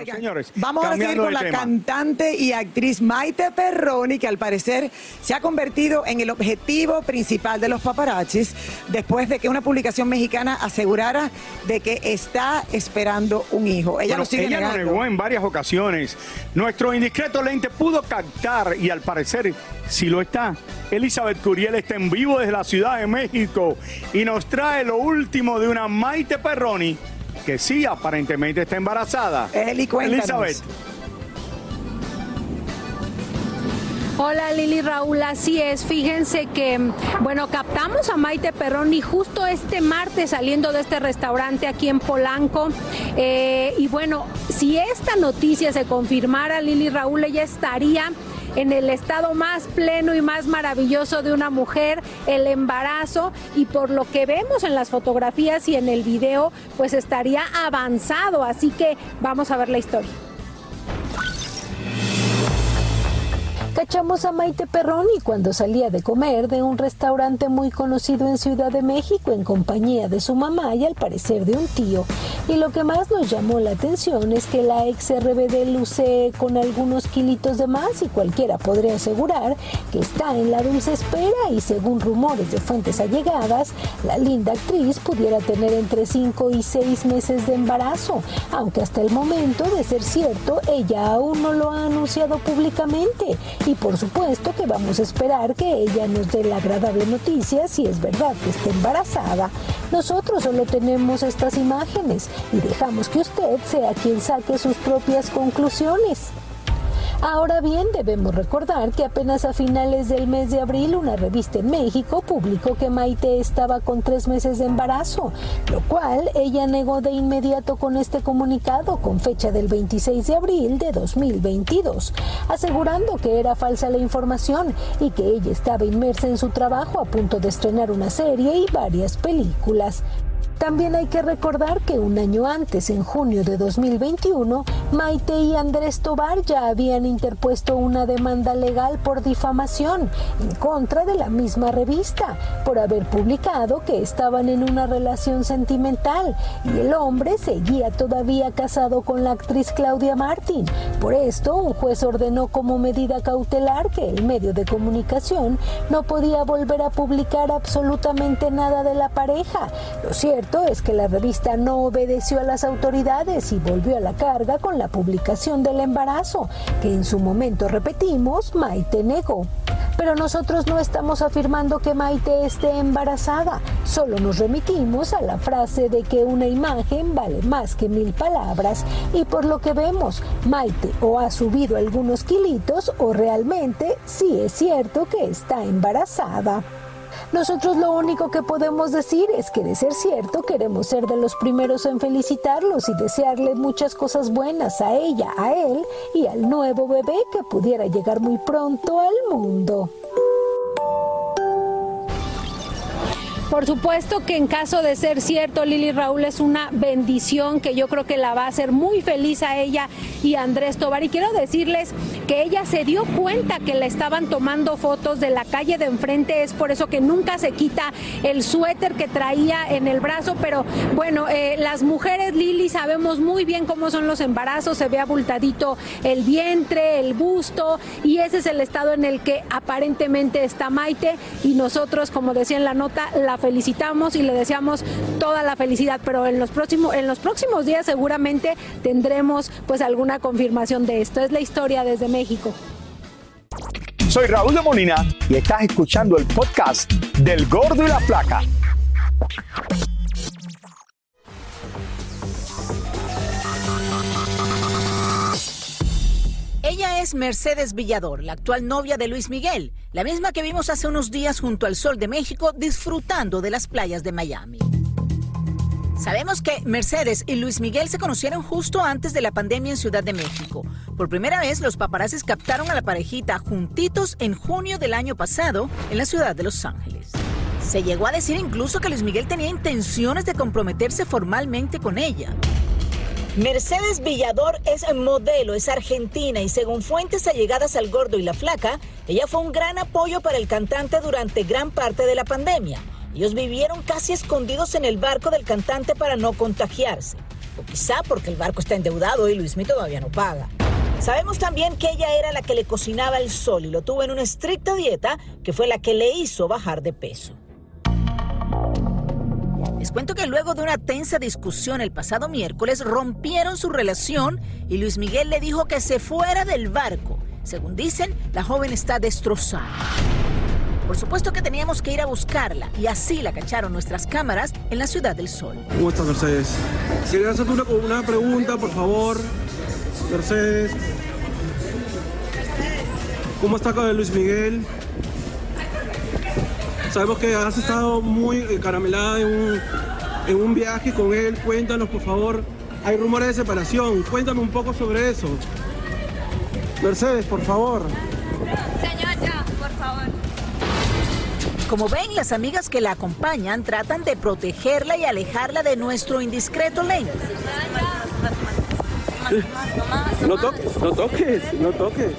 Oigan, señores, vamos a seguir con la tema. cantante y actriz Maite Perroni, que al parecer se ha convertido en el objetivo principal de los paparazzis después de que una publicación mexicana asegurara de que está esperando un hijo. Ella Bueno, lo sigue ella lo negó en varias ocasiones. Nuestro indiscreto lente pudo captar y al parecer si lo está. Elizabeth Curiel está en vivo desde la Ciudad de México y nos trae lo último de una Maite Perroni que sí aparentemente está embarazada. Eli, cuéntanos. Elizabeth. Hola Lili Raúl, así es. Fíjense que, bueno, captamos a Maite Perroni justo este martes saliendo de este restaurante aquí en Polanco. Eh, y bueno, si esta noticia se confirmara, Lili Raúl, ella estaría en el estado más pleno y más maravilloso de una mujer, el embarazo, y por lo que vemos en las fotografías y en el video, pues estaría avanzado. Así que vamos a ver la historia. Cachamos a Maite Perroni cuando salía de comer de un restaurante muy conocido en Ciudad de México en compañía de su mamá y al parecer de un tío. Y lo que más nos llamó la atención es que la ex RBD luce con algunos kilitos de más y cualquiera podría asegurar que está en la dulce espera y según rumores de fuentes allegadas, la linda actriz pudiera tener entre 5 y 6 meses de embarazo, aunque hasta el momento de ser cierto, ella aún no lo ha anunciado públicamente y por supuesto que vamos a esperar que ella nos dé la agradable noticia si es verdad que está embarazada. Nosotros solo tenemos estas imágenes y dejamos que usted sea quien saque sus propias conclusiones. Ahora bien, debemos recordar que apenas a finales del mes de abril una revista en México publicó que Maite estaba con tres meses de embarazo, lo cual ella negó de inmediato con este comunicado con fecha del 26 de abril de 2022, asegurando que era falsa la información y que ella estaba inmersa en su trabajo a punto de estrenar una serie y varias películas. También hay que recordar que un año antes, en junio de 2021, Maite y Andrés Tobar ya habían interpuesto una demanda legal por difamación en contra de la misma revista por haber publicado que estaban en una relación sentimental y el hombre seguía todavía casado con la actriz Claudia Martín. Por esto, un juez ordenó como medida cautelar que el medio de comunicación no podía volver a publicar absolutamente nada de la pareja. Lo cierto es que la revista no obedeció a las autoridades y volvió a la carga con la publicación del embarazo, que en su momento, repetimos, Maite negó. Pero nosotros no estamos afirmando que Maite esté embarazada, solo nos remitimos a la frase de que una imagen vale más que mil palabras y por lo que vemos, Maite o ha subido algunos kilitos o realmente sí es cierto que está embarazada. Nosotros lo único que podemos decir es que de ser cierto queremos ser de los primeros en felicitarlos y desearle muchas cosas buenas a ella, a él y al nuevo bebé que pudiera llegar muy pronto al mundo. Por supuesto que en caso de ser cierto, Lili Raúl es una bendición que yo creo que la va a hacer muy feliz a ella y a Andrés Tobar. Y quiero decirles que ella se dio cuenta que le estaban tomando fotos de la calle de enfrente, es por eso que nunca se quita el suéter que traía en el brazo. Pero bueno, eh, las mujeres, Lili, sabemos muy bien cómo son los embarazos, se ve abultadito el vientre, el busto, y ese es el estado en el que aparentemente está Maite. Y nosotros, como decía en la nota, la felicitamos y le deseamos toda la felicidad, pero en los próximos, en los próximos días seguramente tendremos pues alguna confirmación de esto. Es la historia desde México. Soy Raúl de Molina y estás escuchando el podcast del Gordo y la Flaca. Es Mercedes Villador, la actual novia de Luis Miguel, la misma que vimos hace unos días junto al Sol de México disfrutando de las playas de Miami. Sabemos que Mercedes y Luis Miguel se conocieron justo antes de la pandemia en Ciudad de México. Por primera vez, los paparazzis captaron a la parejita juntitos en junio del año pasado en la ciudad de Los Ángeles. Se llegó a decir incluso que Luis Miguel tenía intenciones de comprometerse formalmente con ella. Mercedes Villador es modelo, es argentina y según fuentes allegadas al gordo y la flaca, ella fue un gran apoyo para el cantante durante gran parte de la pandemia. Ellos vivieron casi escondidos en el barco del cantante para no contagiarse. O quizá porque el barco está endeudado y Luismi todavía no paga. Sabemos también que ella era la que le cocinaba el sol y lo tuvo en una estricta dieta que fue la que le hizo bajar de peso. Cuento que luego de una tensa discusión el pasado miércoles rompieron su relación y Luis Miguel le dijo que se fuera del barco. Según dicen, la joven está destrozada. Por supuesto que teníamos que ir a buscarla y así la cacharon nuestras cámaras en la Ciudad del Sol. ¿Cómo estás, Mercedes? Quería hacerte una, una pregunta, por favor. Mercedes. ¿Cómo está Luis Miguel? Sabemos que has estado muy caramelada en un, en un viaje con él. Cuéntanos, por favor. Hay rumores de separación. Cuéntame un poco sobre eso. Mercedes, por favor. Señor, ya, por favor. Como ven, las amigas que la acompañan tratan de protegerla y alejarla de nuestro indiscreto lente. No toques, no toques, no toques.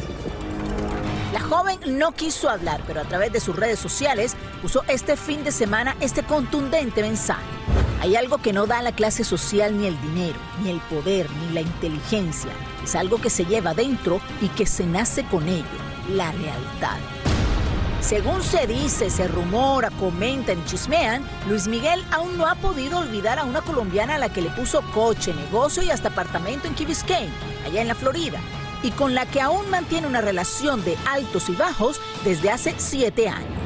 La joven no quiso hablar, pero a través de sus redes sociales puso este fin de semana este contundente mensaje. Hay algo que no da la clase social ni el dinero, ni el poder, ni la inteligencia. Es algo que se lleva dentro y que se nace con ello, la lealtad. Según se dice, se rumora, comentan y chismean, Luis Miguel aún no ha podido olvidar a una colombiana a la que le puso coche, negocio y hasta apartamento en Key allá en la Florida, y con la que aún mantiene una relación de altos y bajos desde hace siete años.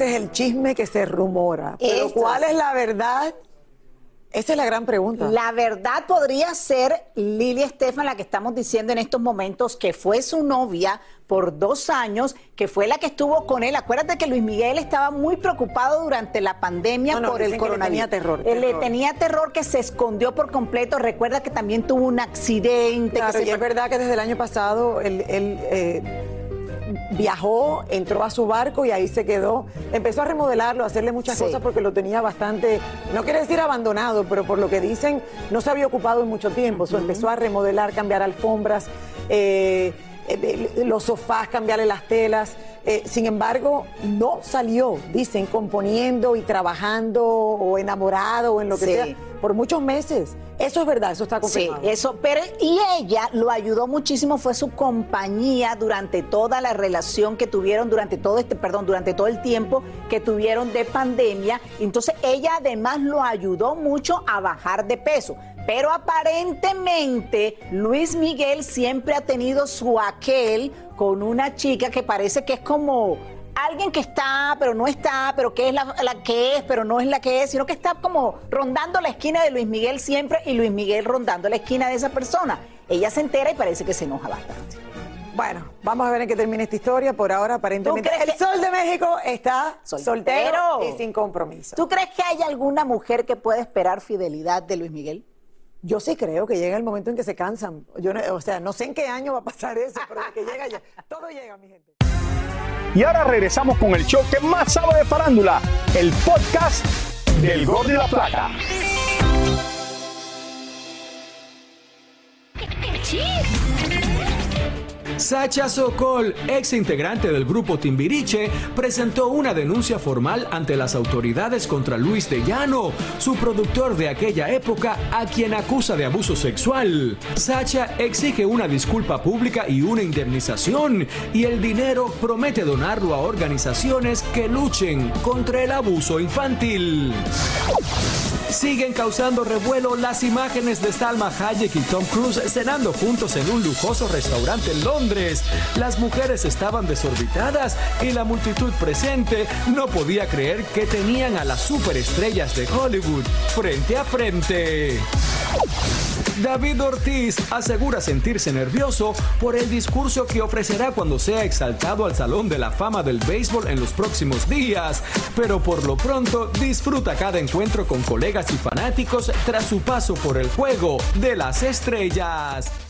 Ese es el chisme que se rumora. Pero Eso. ¿cuál es la verdad? Esa es la gran pregunta. La verdad podría ser Lili Estefan, la que estamos diciendo en estos momentos, que fue su novia por dos años, que fue la que estuvo con él. Acuérdate que Luis Miguel estaba muy preocupado durante la pandemia No, no, por el que le coronavirus. tenía terror, Él le tenía terror que se escondió por completo. Recuerda que también tuvo un accidente. Claro, que se y es verdad que desde el año pasado él, él, eh, viajó, entró a su barco y ahí se quedó. Empezó a remodelarlo, a hacerle muchas Sí. cosas porque lo tenía bastante, no quiere decir abandonado, pero por lo que dicen, no se había ocupado en mucho tiempo. So, empezó a remodelar, cambiar alfombras, eh, eh, los sofás, cambiarle las telas. Eh, sin embargo, no salió, dicen, componiendo y trabajando o enamorado o en lo que Sí. sea por muchos meses. Eso es verdad, eso está Sí, confirmado. eso, pero y ella lo ayudó muchísimo, fue su compañía durante toda la relación que tuvieron, durante todo este, perdón, durante todo el tiempo que tuvieron de pandemia. Entonces ella además lo ayudó mucho a bajar de peso. Pero aparentemente Luis Miguel siempre ha tenido su aquel con una chica que parece que es como alguien que está, pero no está, pero que es la, la que es, pero no es la que es, sino que está como rondando la esquina de Luis Miguel siempre y Luis Miguel rondando la esquina de esa persona. Ella se entera y parece que se enoja bastante. Bueno, vamos a ver en qué termina esta historia. Por ahora, aparentemente, ¿Tú crees el sol de México está Soltero. soltero, y sin compromiso. ¿Tú crees que hay alguna mujer que pueda esperar fidelidad de Luis Miguel? Yo sí creo que llega el momento en que se cansan. Yo no- o sea, no sé en qué año va a pasar eso, pero que llega ya. Todo llega, mi gente. Y ahora regresamos con el show que más sabe de farándula, el podcast del Gol de la Plata. Sacha Sokol, ex integrante del grupo Timbiriche, presentó una denuncia formal ante las autoridades contra Luis de Llano, su productor de aquella época, a quien acusa de abuso sexual. Sacha exige una disculpa pública y una indemnización, y el dinero promete donarlo a organizaciones que luchen contra el abuso infantil. Siguen causando revuelo las imágenes de Salma Hayek y Tom Cruise cenando juntos en un lujoso restaurante en Londres. Las mujeres estaban desorbitadas y la multitud presente no podía creer que tenían a las superestrellas de Hollywood frente a frente. David Ortiz asegura sentirse nervioso por el discurso que ofrecerá cuando sea exaltado al Salón de la Fama del Béisbol en los próximos días, pero por lo pronto disfruta cada encuentro con colegas y fanáticos tras su paso por el juego de las estrellas.